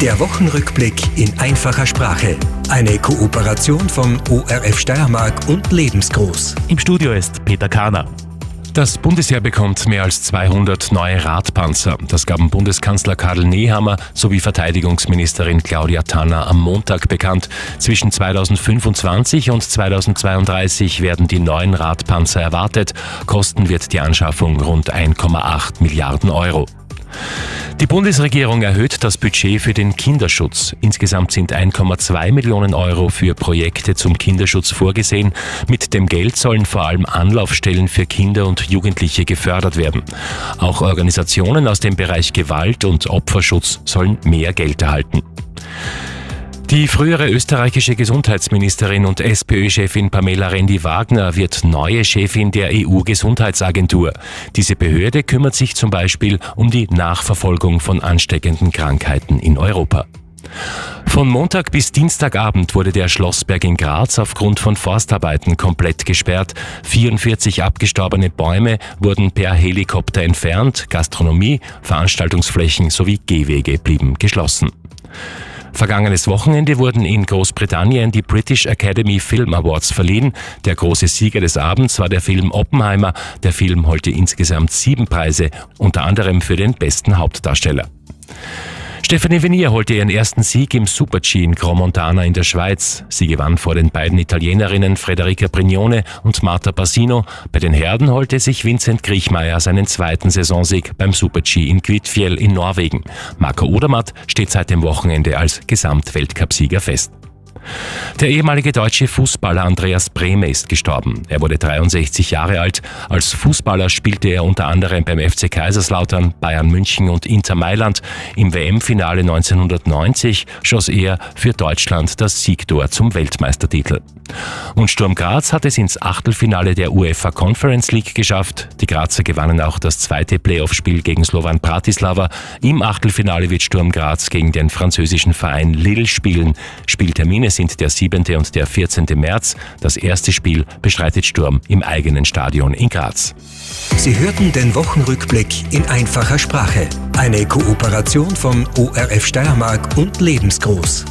Der Wochenrückblick in einfacher Sprache. Eine Kooperation von ORF Steiermark und Lebensgroß. Im Studio ist Peter Kahner. Das Bundesheer bekommt mehr als 200 neue Radpanzer. Das gaben Bundeskanzler Karl Nehammer sowie Verteidigungsministerin Claudia Tanner am Montag bekannt. Zwischen 2025 und 2032 werden die neuen Radpanzer erwartet. Kosten wird die Anschaffung rund 1,8 Milliarden Euro. Die Bundesregierung erhöht das Budget für den Kinderschutz. Insgesamt sind 1,2 Millionen Euro für Projekte zum Kinderschutz vorgesehen. Mit dem Geld sollen vor allem Anlaufstellen für Kinder und Jugendliche gefördert werden. Auch Organisationen aus dem Bereich Gewalt und Opferschutz sollen mehr Geld erhalten. Die frühere österreichische Gesundheitsministerin und SPÖ-Chefin Pamela Rendi-Wagner wird neue Chefin der EU-Gesundheitsagentur. Diese Behörde kümmert sich zum Beispiel um die Nachverfolgung von ansteckenden Krankheiten in Europa. Von Montag bis Dienstagabend wurde der Schlossberg in Graz aufgrund von Forstarbeiten komplett gesperrt. 44 abgestorbene Bäume wurden per Helikopter entfernt. Gastronomie, Veranstaltungsflächen sowie Gehwege blieben geschlossen. Vergangenes Wochenende wurden in Großbritannien die British Academy Film Awards verliehen. Der große Sieger des Abends war der Film Oppenheimer. Der Film holte insgesamt sieben Preise, unter anderem für den besten Hauptdarsteller. Stefanie Venier holte ihren ersten Sieg im Super-G in Grand Montana in der Schweiz. Sie gewann vor den beiden Italienerinnen Frederica Brignone und Marta Bassino. Bei den Herden holte sich Vincent Griechmeier seinen zweiten Saisonsieg beim Super-G in Kvitfjell in Norwegen. Marco Odermatt steht seit dem Wochenende als Gesamtweltcupsieger fest. Der ehemalige deutsche Fußballer Andreas Brehme ist gestorben. Er wurde 63 Jahre alt. Als Fußballer spielte er unter anderem beim FC Kaiserslautern, Bayern München und Inter Mailand. Im WM-Finale 1990 schoss er für Deutschland das Siegtor zum Weltmeistertitel. Und Sturm Graz hat es ins Achtelfinale der UEFA Conference League geschafft. Die Grazer gewannen auch das zweite Playoff-Spiel gegen Slovan Bratislava. Im Achtelfinale wird Sturm Graz gegen den französischen Verein Lille spielen. Spieltermine sind der 7. und der 14. März. Das erste Spiel bestreitet Sturm im eigenen Stadion in Graz. Sie hörten den Wochenrückblick in einfacher Sprache. Eine Kooperation von ORF Steiermark und Lebensgroß.